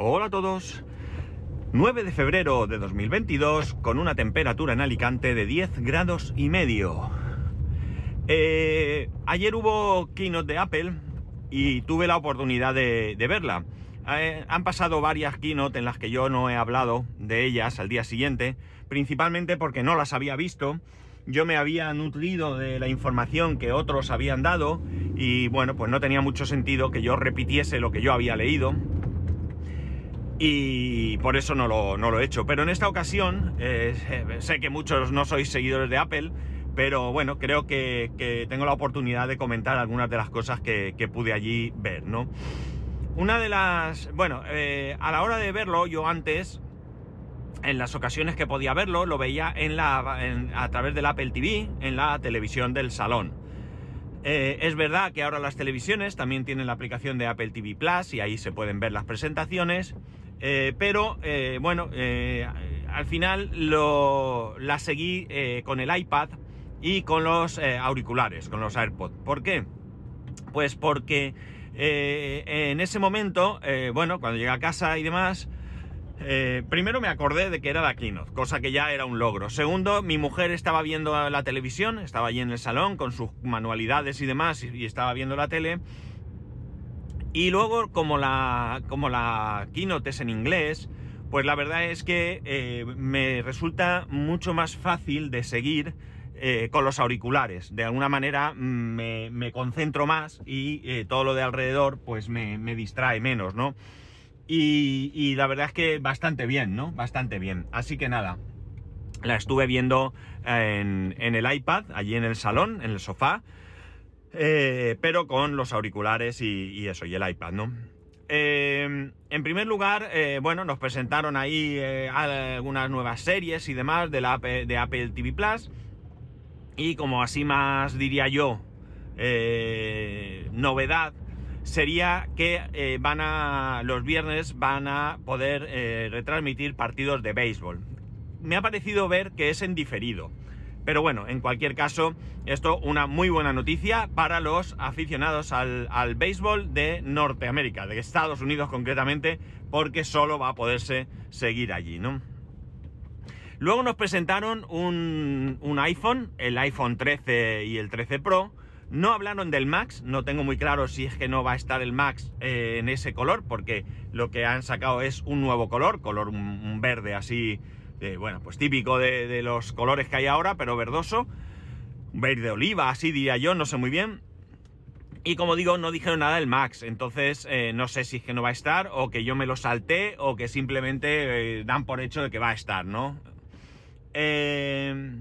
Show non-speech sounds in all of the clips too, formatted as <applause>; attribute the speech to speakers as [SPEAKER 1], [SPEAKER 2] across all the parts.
[SPEAKER 1] Hola a todos. 9 de febrero de 2022 con una temperatura en Alicante de 10 grados y medio. Eh, ayer hubo keynote de Apple y tuve la oportunidad de, verla. Eh, han pasado varias keynote en las que yo no he hablado de ellas al día siguiente, principalmente porque no las había visto. Yo me había nutrido de la información que otros habían dado y bueno, pues no tenía mucho sentido que yo repitiese lo que yo había leído y por eso no lo, he hecho. Pero en esta ocasión, eh, sé que muchos no sois seguidores de Apple, pero bueno, creo que, tengo la oportunidad de comentar algunas de las cosas que, pude allí ver, ¿no? Una de las... Bueno, eh, a la hora de verlo, yo antes, en las ocasiones que podía verlo, lo veía en la, a través del Apple TV, en la televisión del salón. Eh, es verdad que ahora las televisiones también tienen la aplicación de Apple TV Plus y ahí se pueden ver las presentaciones. Eh, pero eh, bueno, eh, al final la seguí con el iPad y con los auriculares, con los AirPods. ¿Por qué? Pues porque en ese momento, bueno, cuando llegué a casa y demás, primero me acordé de que era la keynote, cosa que ya era un logro. Segundo, mi mujer estaba viendo la televisión, estaba allí en el salón con sus manualidades y demás y estaba viendo la tele. Y luego, como la, como la keynote es en inglés, pues la verdad es que eh, me resulta mucho más fácil de seguir eh, con los auriculares. De alguna manera mm, me, concentro más y eh, todo lo de alrededor pues me, distrae menos, ¿no? Y, la verdad es que bastante bien, ¿no? Bastante bien. Así que nada, la estuve viendo en, en el iPad, allí en el salón, en el sofá. Eh, pero con los auriculares y, eso, y el iPad, ¿no? Eh, en primer lugar, eh, bueno, nos presentaron ahí algunas nuevas series y demás de, la, de Apple TV Plus. Y como así más diría yo, novedad, sería que van a. los viernes van a poder retransmitir partidos de béisbol. Me ha parecido ver que es en diferido. Pero bueno, en cualquier caso, esto una muy buena noticia para los aficionados al, béisbol de Norteamérica, de Estados Unidos concretamente, porque solo va a poderse seguir allí, ¿no? Luego nos presentaron un, iPhone, el iPhone 13 y el 13 Pro. No hablaron del Max, no tengo muy claro si es que no va a estar el Max eh, en ese color, porque lo que han sacado es un nuevo color, color un verde así bueno, pues típico de, los colores que hay ahora, pero verdoso. Verde oliva, así diría yo, no sé muy bien. Y como digo, no dijeron nada del Max, entonces eh, no sé si es que no va a estar, o que yo me lo salté, o que simplemente eh, dan por hecho de que va a estar, ¿no? Eh,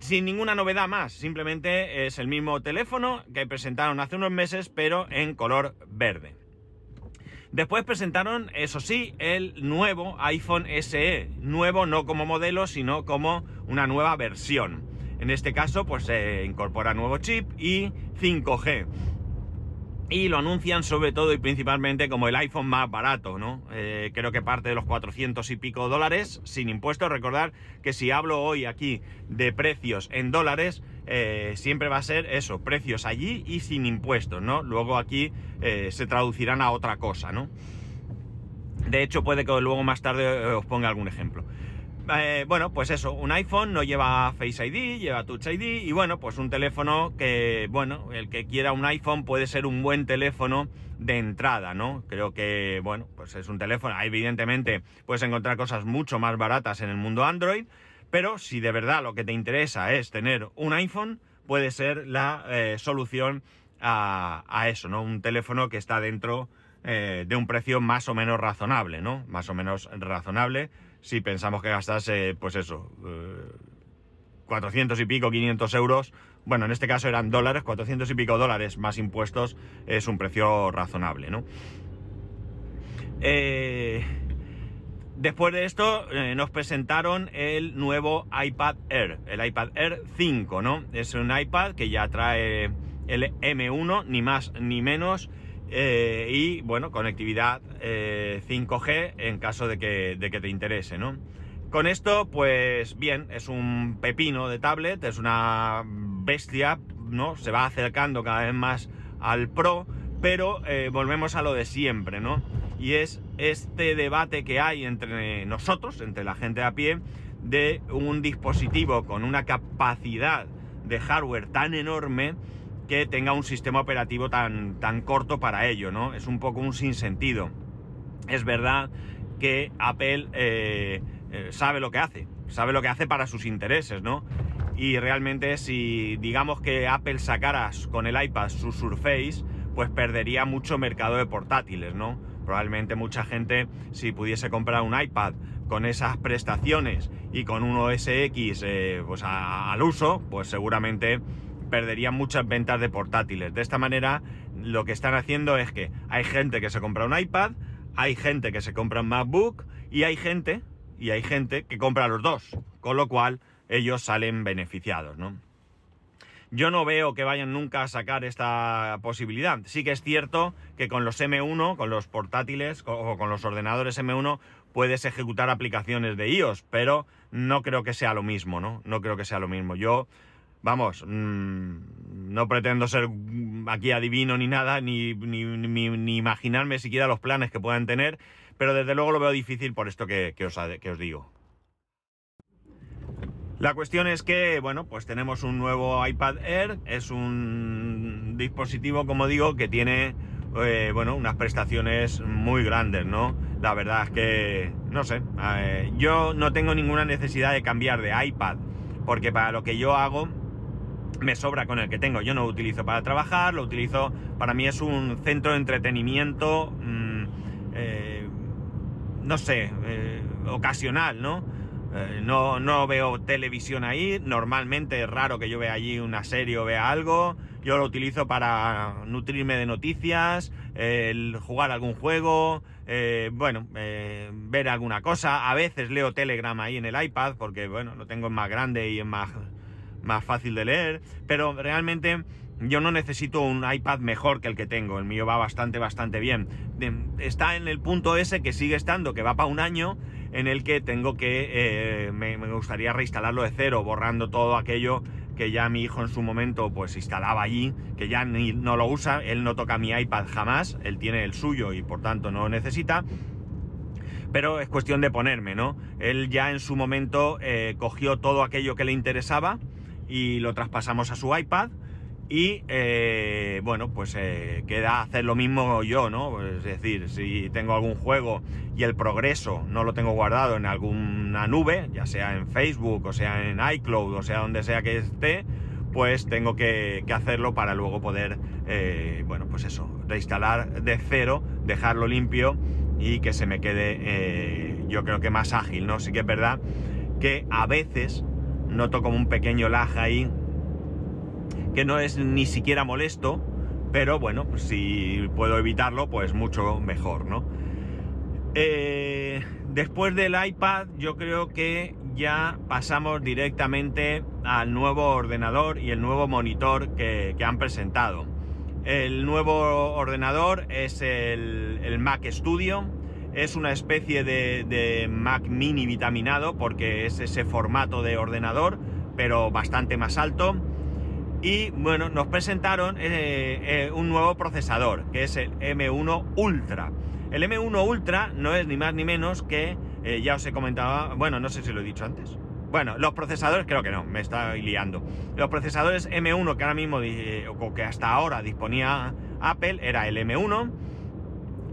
[SPEAKER 1] sin ninguna novedad más, simplemente es el mismo teléfono que presentaron hace unos meses, pero en color verde. Después presentaron, eso sí, el nuevo iPhone SE. Nuevo no como modelo, sino como una nueva versión. En este caso, pues se incorpora nuevo chip y 5G y lo anuncian sobre todo y principalmente como el iPhone más barato, ¿no? Eh, creo que parte de los 400 y pico dólares sin impuestos. Recordar que si hablo hoy aquí de precios en dólares, eh, siempre va a ser eso, precios allí y sin impuestos, ¿no? Luego aquí eh, se traducirán a otra cosa, ¿no? De hecho, puede que luego más tarde os ponga algún ejemplo. Eh, bueno, pues eso, un iPhone no lleva Face ID, lleva Touch ID y bueno, pues un teléfono que, bueno, el que quiera un iPhone puede ser un buen teléfono de entrada, ¿no? Creo que, bueno, pues es un teléfono, evidentemente puedes encontrar cosas mucho más baratas en el mundo Android, pero si de verdad lo que te interesa es tener un iPhone, puede ser la eh, solución a, eso, ¿no? Un teléfono que está dentro eh, de un precio más o menos razonable, ¿no? Más o menos razonable si pensamos que gastase, pues eso, 400 eh, y pico, 500 euros, bueno, en este caso eran dólares, 400 y pico dólares más impuestos, es un precio razonable, ¿no? Eh, después de esto eh, nos presentaron el nuevo iPad Air, el iPad Air 5, ¿no? Es un iPad que ya trae el M1, ni más ni menos, eh, y bueno, conectividad 5G eh, en caso de que, de que te interese, ¿no? Con esto, pues bien, es un pepino de tablet, es una bestia, ¿no? Se va acercando cada vez más al Pro, pero eh, volvemos a lo de siempre, ¿no? Y es este debate que hay entre nosotros, entre la gente a pie, de un dispositivo con una capacidad de hardware tan enorme que tenga un sistema operativo tan, tan corto para ello, ¿no? Es un poco un sinsentido. Es verdad que Apple eh, eh, sabe lo que hace, sabe lo que hace para sus intereses, ¿no? Y realmente si digamos que Apple sacara con el iPad su Surface, pues perdería mucho mercado de portátiles, ¿no? Probablemente mucha gente, si pudiese comprar un iPad con esas prestaciones y con un OS X eh, pues al uso, pues seguramente perderían muchas ventas de portátiles. De esta manera, lo que están haciendo es que hay gente que se compra un iPad, hay gente que se compra un MacBook y hay gente, y hay gente que compra los dos, con lo cual ellos salen beneficiados, ¿no? Yo no veo que vayan nunca a sacar esta posibilidad. Sí que es cierto que con los M1, con los portátiles o con los ordenadores M1, puedes ejecutar aplicaciones de iOS, pero no creo que sea lo mismo, ¿no? No creo que sea lo mismo. Yo, vamos, mm, no pretendo ser aquí adivino ni nada, ni, ni, imaginarme siquiera los planes que puedan tener, pero desde luego lo veo difícil por esto que, os, que os digo. La cuestión es que, bueno, pues tenemos un nuevo iPad Air, es un dispositivo, como digo, que tiene, eh, bueno, unas prestaciones muy grandes, ¿no? La verdad es que, no sé, eh, yo no tengo ninguna necesidad de cambiar de iPad, porque para lo que yo hago me sobra con el que tengo. Yo no lo utilizo para trabajar, lo utilizo, para mí es un centro de entretenimiento, mm, eh, no sé, ocasional, ¿no? Eh, no, no veo televisión ahí, normalmente es raro que yo vea allí una serie o vea algo, yo lo utilizo para nutrirme de noticias, jugar algún juego, eh, bueno, eh, ver alguna cosa, a veces leo Telegram ahí en el iPad porque bueno, lo tengo más grande y es más, más fácil de leer, pero realmente yo no necesito un iPad mejor que el que tengo, el mío va bastante, bastante bien. Está en el punto ese que sigue estando, que va para un año, en el que tengo que, eh, me, gustaría reinstalarlo de cero, borrando todo aquello que ya mi hijo en su momento pues instalaba allí, que ya no lo usa, él no toca mi iPad jamás, él tiene el suyo y por tanto no lo necesita. Pero es cuestión de ponerme, ¿no? Él ya en su momento eh, cogió todo aquello que le interesaba y lo traspasamos a su iPad y eh, bueno, pues eh, queda hacer lo mismo yo, ¿no? Es decir, si tengo algún juego y el progreso no lo tengo guardado en alguna nube, ya sea en Facebook o sea en iCloud o sea donde sea que esté, pues tengo que, hacerlo para luego poder, eh, bueno, pues eso, reinstalar de cero, dejarlo limpio y que se me quede, yo creo que más ágil, ¿no? Sí que es verdad que a veces noto como un pequeño lag ahí que no es ni siquiera molesto, pero bueno, si puedo evitarlo, pues mucho mejor, ¿no? Eh, después del iPad, yo creo que ya pasamos directamente al nuevo ordenador y el nuevo monitor que, han presentado. El nuevo ordenador es el, Mac Studio, es una especie de, Mac mini vitaminado porque es ese formato de ordenador, pero bastante más alto y bueno, nos presentaron eh, eh, un nuevo procesador, que es el M1 Ultra. El M1 Ultra no es ni más ni menos que, eh, ya os he comentado, bueno, no sé si lo he dicho antes. Bueno, los procesadores, creo que no, me está liando. Los procesadores M1 que ahora mismo, o que hasta ahora disponía Apple, era el M1,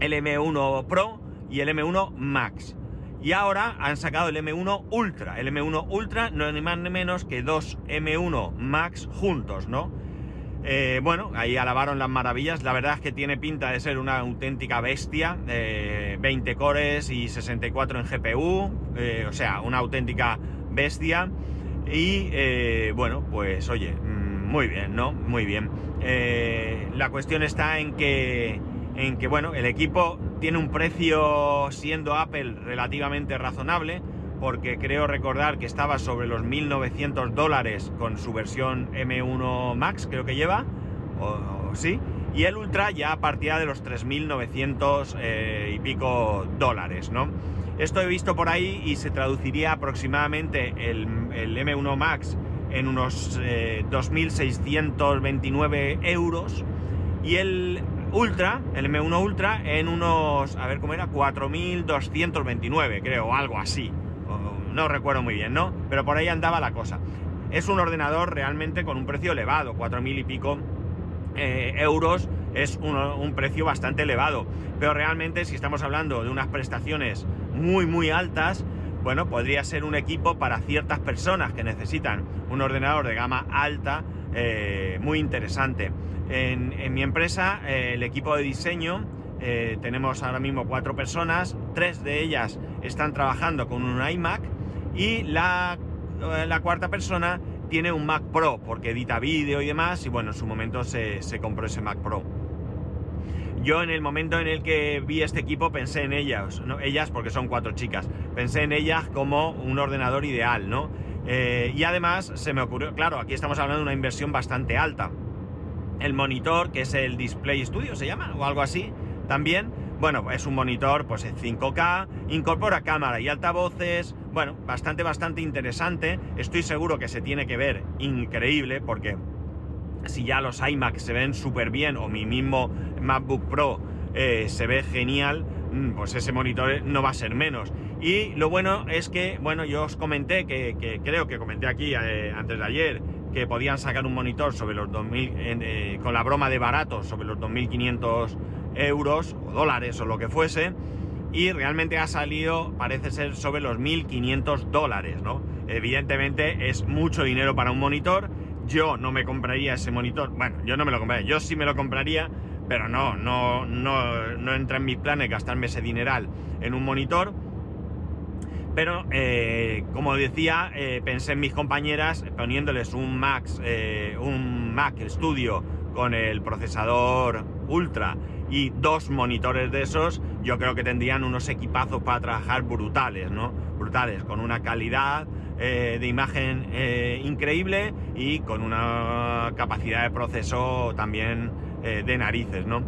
[SPEAKER 1] el M1 Pro y el M1 Max. Y ahora han sacado el M1 Ultra. El M1 Ultra no es ni más ni menos que dos M1 Max juntos, ¿no? Eh, bueno, ahí alabaron las maravillas. La verdad es que tiene pinta de ser una auténtica bestia. 20 cores y 64 en GPU. Eh, o sea, una auténtica bestia. Y eh, bueno, pues oye, mm, muy bien, ¿no? Muy bien. la cuestión está en que, en que, bueno, el equipo tiene un precio, siendo Apple, relativamente razonable, porque creo recordar que estaba sobre los 1.900 dólares con su versión M1 Max, creo que lleva, o, sí, y el Ultra ya partía de los 3.900 eh, y pico dólares, ¿no? Esto he visto por ahí y se traduciría aproximadamente el, M1 Max en unos 2.629 eh, euros y el Ultra, el M1 Ultra, en unos, a ver cómo era, 4.229, creo, algo así. No recuerdo muy bien, ¿no? Pero por ahí andaba la cosa. Es un ordenador realmente con un precio elevado, 4.000 y pico eh, euros es un, precio bastante elevado. Pero realmente si estamos hablando de unas prestaciones muy muy altas, bueno, podría ser un equipo para ciertas personas que necesitan un ordenador de gama alta eh, muy interesante. En, mi empresa, eh, el equipo de diseño, eh, tenemos ahora mismo cuatro personas, tres de ellas están trabajando con un iMac y la, la cuarta persona tiene un Mac Pro porque edita vídeo y demás y bueno, en su momento se, compró ese Mac Pro. Yo en el momento en el que vi este equipo pensé en ellas, ¿no? ellas porque son cuatro chicas, pensé en ellas como un ordenador ideal, ¿no? Eh, y además se me ocurrió, claro, aquí estamos hablando de una inversión bastante alta. El monitor, que es el Display Studio, se llama, o algo así, también, bueno, es un monitor pues en 5K, incorpora cámara y altavoces, bueno, bastante, bastante interesante. Estoy seguro que se tiene que ver increíble porque si ya los iMac se ven súper bien o mi mismo MacBook Pro eh, se ve genial, mm, pues ese monitor no va a ser menos. Y lo bueno es que, bueno, yo os comenté que, creo que comenté aquí eh, antes de ayer que podían sacar un monitor sobre los 2000, eh, con la broma de barato, sobre los 2500 euros o dólares o lo que fuese y realmente ha salido, parece ser, sobre los 1.500 dólares, ¿no? Evidentemente es mucho dinero para un monitor. Yo no me compraría ese monitor. Bueno, yo no me lo compraría. Yo sí me lo compraría, pero no, no, no, no entra en mis planes gastarme ese dineral en un monitor. Pero, eh, como decía, eh, pensé en mis compañeras poniéndoles un Max, eh, un Mac Studio con el procesador Ultra y dos monitores de esos, yo creo que tendrían unos equipazos para trabajar brutales, ¿no? Brutales, con una calidad eh, de imagen eh, increíble y con una capacidad de proceso también eh, de narices, ¿no?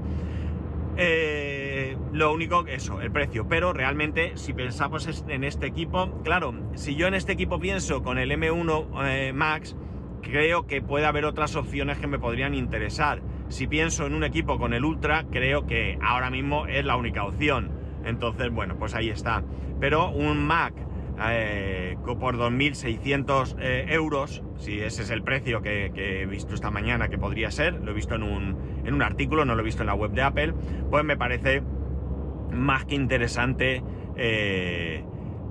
[SPEAKER 1] Lo único, eso, el precio. Pero realmente, si pensamos en este equipo, claro, si yo en este equipo pienso con el M1 Max, creo que puede haber otras opciones que me podrían interesar si pienso en un equipo con el Ultra, creo que ahora mismo es la única opción. Entonces, bueno, pues ahí está. Pero un Mac eh, por 2.600 eh, euros, si ese es el precio que, he visto esta mañana que podría ser, lo he visto en un, en un artículo, no lo he visto en la web de Apple, pues me parece más que interesante eh,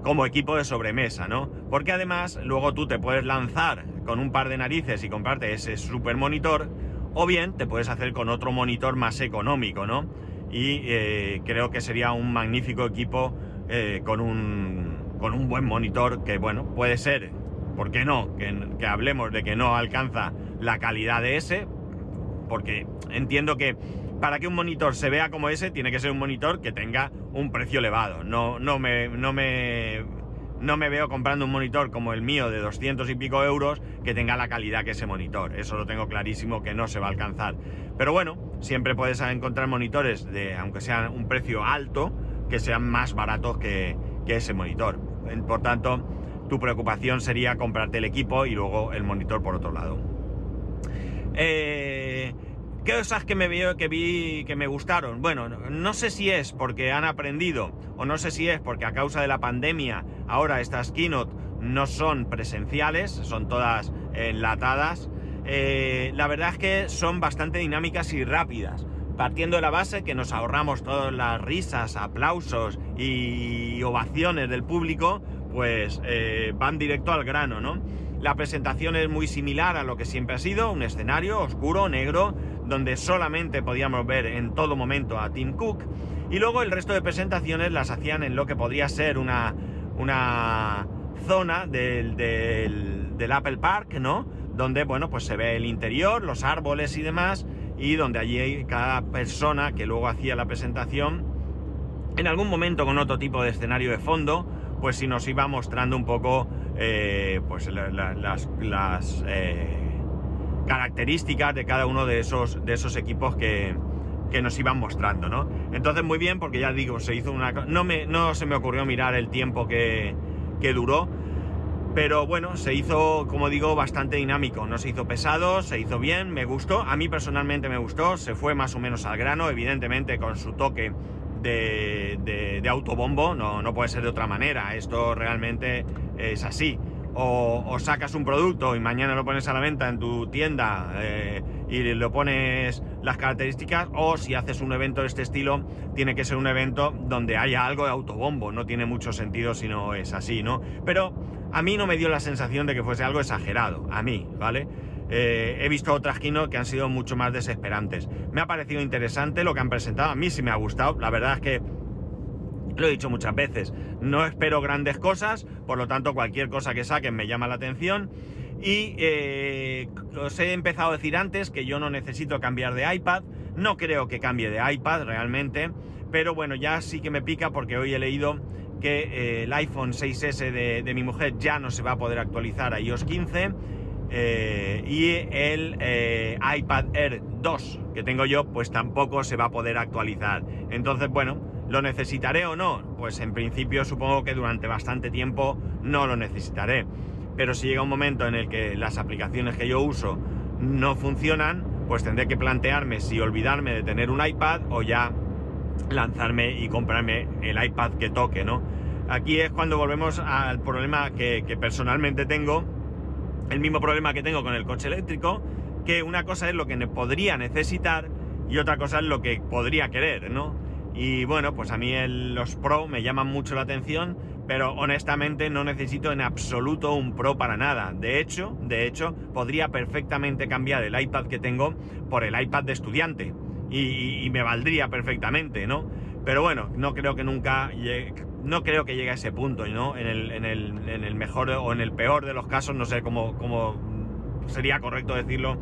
[SPEAKER 1] como equipo de sobremesa, ¿no? Porque además luego tú te puedes lanzar con un par de narices y comprarte ese super monitor o bien te puedes hacer con otro monitor más económico, ¿no? Y eh, creo que sería un magnífico equipo eh, con, un, con un buen monitor que, bueno, puede ser, ¿por qué no? Que, hablemos de que no alcanza la calidad de ese, porque entiendo que para que un monitor se vea como ese, tiene que ser un monitor que tenga un precio elevado. No, no, me, no me no me veo comprando un monitor como el mío de 200 y pico euros que tenga la calidad que ese monitor. Eso lo tengo clarísimo que no se va a alcanzar. Pero bueno, siempre puedes encontrar monitores de, aunque sean un precio alto, que sean más baratos que, ese monitor. Por tanto, tu preocupación sería comprarte el equipo y luego el monitor por otro lado. Eh, ¿Qué cosas que me veo, que vi que me gustaron? Bueno, no sé si es porque han aprendido o no sé si es porque a causa de la pandemia ahora estas keynote no son presenciales, son todas enlatadas. Eh, la verdad es que son bastante dinámicas y rápidas. Partiendo de la base que nos ahorramos todas las risas, aplausos y ovaciones del público, pues eh, van directo al grano, ¿no? La presentación es muy similar a lo que siempre ha sido, un escenario oscuro, negro, donde solamente podíamos ver en todo momento a Tim Cook. Y luego el resto de presentaciones las hacían en lo que podría ser una, una zona del, del, Apple Park, ¿no? Donde, bueno, pues se ve el interior, los árboles y demás, y donde allí cada persona que luego hacía la presentación, en algún momento con otro tipo de escenario de fondo, pues si nos iba mostrando un poco, eh, pues las, eh, características de cada uno de esos, de esos equipos que, nos iban mostrando, ¿no? Entonces muy bien, porque ya digo, se hizo una... No, me, no se me ocurrió mirar el tiempo que, duró, Pero bueno, se hizo, como digo, bastante dinámico. No se hizo pesado, se hizo bien, me gustó. A mí personalmente me gustó. Se fue más o menos al grano, evidentemente con su toque de, autobombo. No, no puede ser de otra manera. Esto realmente es así. O, sacas un producto y mañana lo pones a la venta en tu tienda eh, y lo pones las características, o si haces un evento de este estilo, tiene que ser un evento donde haya algo de autobombo. No tiene mucho sentido si no es así, ¿no? Pero a mí no me dio la sensación de que fuese algo exagerado, a mí, ¿vale? Eh, he visto otras keynote que han sido mucho más desesperantes. Me ha parecido interesante lo que han presentado, a mí sí me ha gustado, la verdad es que lo he dicho muchas veces, no espero grandes cosas, por lo tanto cualquier cosa que saquen me llama la atención. Y eh, os he empezado a decir antes que yo no necesito cambiar de iPad, no creo que cambie de iPad realmente, pero bueno, ya sí que me pica porque hoy he leído que eh, el iPhone 6S de, mi mujer ya no se va a poder actualizar a iOS 15 eh, y el eh, iPad Air 2 que tengo yo pues tampoco se va a poder actualizar. Entonces, bueno, ¿lo necesitaré o no? Pues en principio supongo que durante bastante tiempo no lo necesitaré. Pero si llega un momento en el que las aplicaciones que yo uso no funcionan, pues tendré que plantearme si olvidarme de tener un iPad o ya lanzarme y comprarme el iPad que toque, ¿no? Aquí es cuando volvemos al problema que, personalmente tengo, el mismo problema que tengo con el coche eléctrico, que una cosa es lo que podría necesitar y otra cosa es lo que podría querer, ¿no? Y bueno, pues a mí los Pro me llaman mucho la atención, pero honestamente no necesito en absoluto un Pro para nada. De hecho, de hecho, podría perfectamente cambiar el iPad que tengo por el iPad de estudiante y, me valdría perfectamente, ¿no? Pero bueno, no creo que nunca llegue, no creo que llegue a ese punto, ¿no? En el, en, el, en el, mejor o en el peor de los casos, no sé cómo, sería correcto decirlo,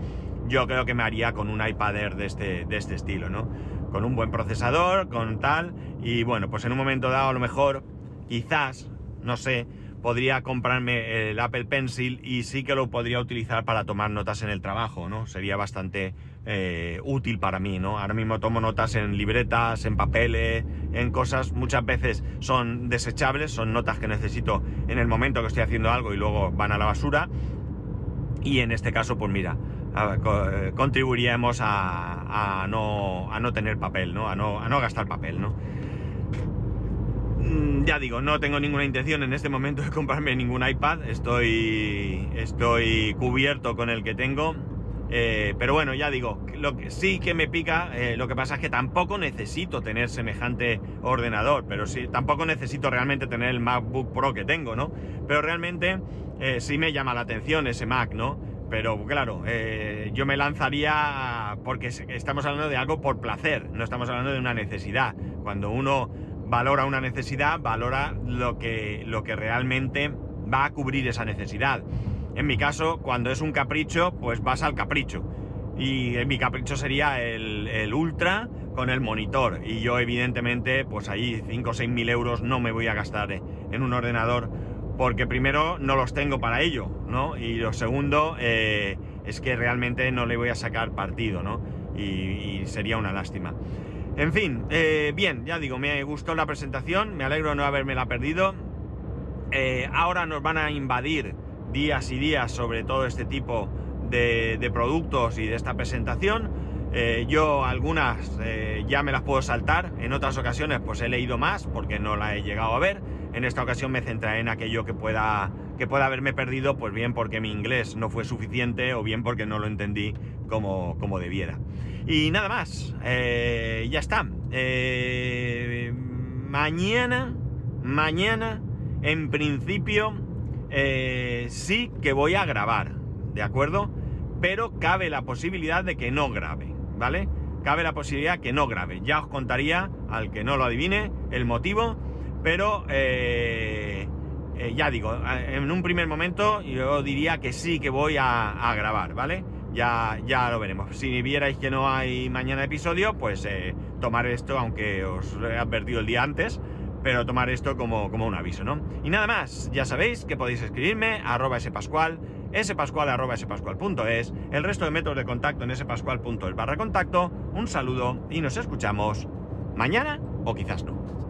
[SPEAKER 1] yo creo que me haría con un iPad Air de este, de este estilo, ¿no? Con un buen procesador, con tal, y bueno, pues en un momento dado a lo mejor, quizás, no sé, podría comprarme el Apple Pencil y sí que lo podría utilizar para tomar notas en el trabajo, ¿no? Sería bastante eh, útil para mí, ¿no? Ahora mismo tomo notas en libretas, en papeles, en cosas, muchas veces son desechables, son notas que necesito en el momento que estoy haciendo algo y luego van a la basura. Y en este caso, pues mira, eh, contribuiríamos a, no, a no tener papel, ¿no? A, no, a no gastar papel, ¿no? Mm, ya digo, no tengo ninguna intención en este momento de <laughs> comprarme ningún iPad. Estoy, estoy cubierto con el que tengo. Eh, pero bueno, ya digo, lo que sí que me pica, eh, lo que pasa es que tampoco necesito tener semejante ordenador, pero sí, tampoco necesito realmente tener el MacBook Pro que tengo, ¿no? Pero realmente eh, sí me llama la atención ese Mac, ¿no? Pero claro, yo me lanzaría porque estamos hablando de algo por placer, no estamos hablando de una necesidad. Cuando uno valora una necesidad, valora lo que, lo que realmente va a cubrir esa necesidad. En mi caso, cuando es un capricho, pues vas al capricho. Y mi capricho sería el, Ultra con el monitor. Y yo, evidentemente, pues ahí 5 o 6 mil euros no me voy a gastar en un ordenador. Porque primero no los tengo para ello, ¿no? Y lo segundo eh, es que realmente no le voy a sacar partido, ¿no? y sería una lástima. En fin, eh, bien, ya digo, me gustó la presentación, me alegro de no haberme la perdido. Eh, ahora nos van a invadir días y días sobre todo este tipo de, productos y de esta presentación. Eh, yo algunas ya me las puedo saltar, en otras ocasiones pues he leído más porque no la he llegado a ver. En esta ocasión me centraré en aquello que pueda, que pueda haberme perdido, pues bien porque mi inglés no fue suficiente o bien porque no lo entendí como, como debiera. Y nada más, eh, ya está. Eh, mañana, mañana, en principio, eh, sí que voy a grabar, ¿de acuerdo? Pero cabe la posibilidad de que no grabe, ¿vale? Cabe la posibilidad que no grabe. Ya os contaría, al que no lo adivine, el motivo, pero ya digo, en un primer momento yo diría que sí que voy a grabar, ¿vale? ya, ya lo veremos. Si vierais que no hay mañana episodio, pues eh, tomar esto, aunque os he advertido el día antes, pero tomar esto como, como un aviso, ¿no? Y nada más, ya sabéis que podéis escribirme a arroba spascual, spascual arroba el resto de métodos de contacto en spascual.es barra contacto, un saludo y nos escuchamos mañana o quizás no.